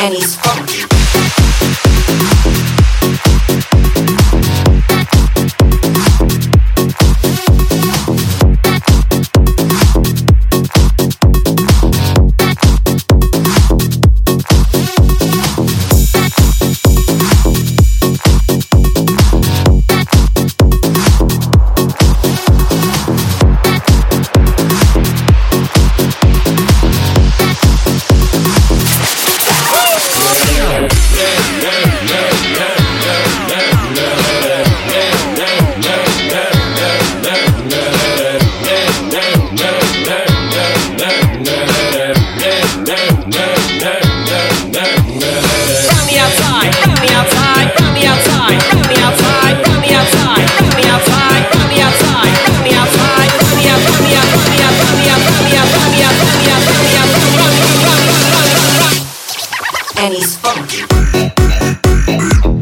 and he's funky. and he's funky.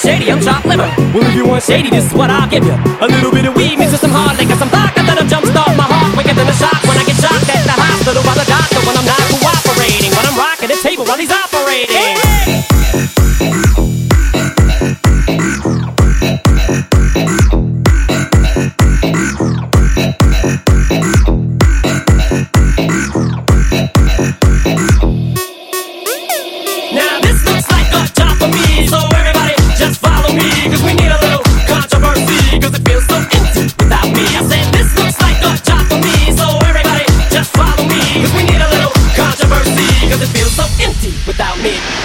Shady, I'm chopped lemon. Well, if you want shady, this is what I'll give you. A little bit of weed mixed with some hard liquor, some vodka without me.